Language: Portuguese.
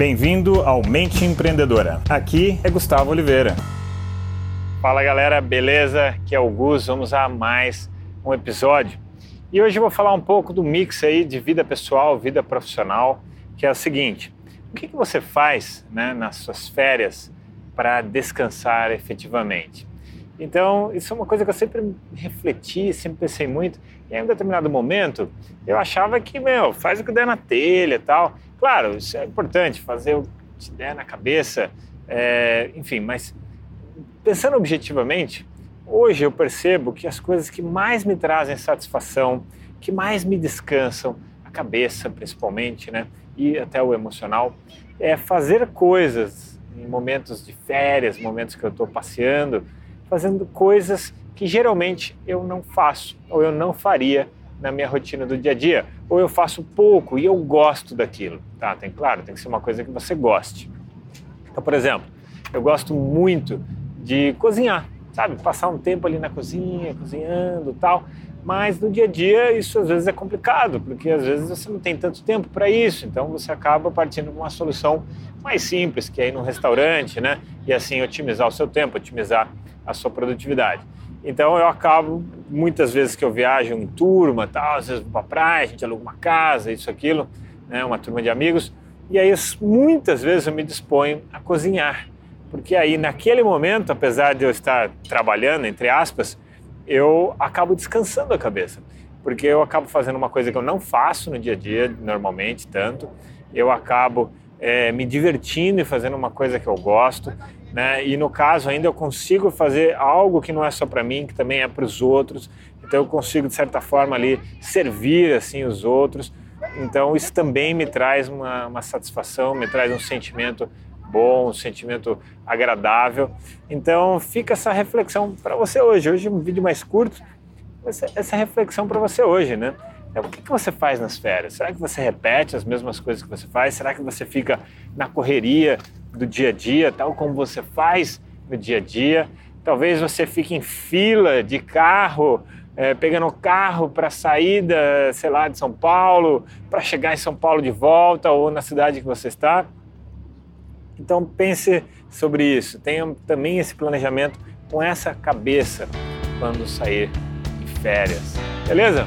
Bem-vindo ao Mente Empreendedora. Aqui é Gustavo Oliveira. Fala galera, beleza? Aqui é o Gus, vamos a mais um episódio. E hoje eu vou falar um pouco do mix aí de vida pessoal, vida profissional, que é o seguinte: o que, que você faz né, nas suas férias para descansar efetivamente? Então, isso é uma coisa que eu sempre refleti, sempre pensei muito. E em um determinado momento, eu achava que, meu, faz o que der na telha e tal. Claro, isso é importante, fazer o que der na cabeça, é, enfim, mas pensando objetivamente, hoje eu percebo que as coisas que mais me trazem satisfação, que mais me descansam, a cabeça principalmente, né, e até o emocional, é fazer coisas em momentos de férias, momentos que eu estou passeando, fazendo coisas que geralmente eu não faço ou eu não faria na minha rotina do dia a dia, ou eu faço pouco e eu gosto daquilo, tá? Tem claro, tem que ser uma coisa que você goste. Então, por exemplo, eu gosto muito de cozinhar, sabe? Passar um tempo ali na cozinha, cozinhando, tal. Mas no dia a dia isso às vezes é complicado, porque às vezes você não tem tanto tempo para isso, então você acaba partindo de uma solução mais simples, que é ir num restaurante, né? E assim otimizar o seu tempo, otimizar a sua produtividade. Então eu acabo, muitas vezes que eu viajo em turma, tal, às vezes vou para praia, a gente aluga uma casa, isso, aquilo, né, uma turma de amigos, e aí muitas vezes eu me disponho a cozinhar, porque aí naquele momento, apesar de eu estar trabalhando, entre aspas, eu acabo descansando a cabeça, porque eu acabo fazendo uma coisa que eu não faço no dia a dia, normalmente, tanto, eu acabo é, me divertindo e fazendo uma coisa que eu gosto, né? E no caso ainda eu consigo fazer algo que não é só para mim, que também é para os outros. Então eu consigo de certa forma ali servir assim os outros. Então isso também me traz uma, uma satisfação, me traz um sentimento bom, um sentimento agradável. Então fica essa reflexão para você hoje. Hoje é um vídeo mais curto, essa, essa reflexão para você hoje, né? É, o que, que você faz nas férias? Será que você repete as mesmas coisas que você faz? Será que você fica na correria do dia a dia, tal como você faz no dia a dia? Talvez você fique em fila de carro, é, pegando carro para sair, da, sei lá, de São Paulo, para chegar em São Paulo de volta ou na cidade que você está. Então pense sobre isso. Tenha também esse planejamento com essa cabeça quando sair de férias. Beleza?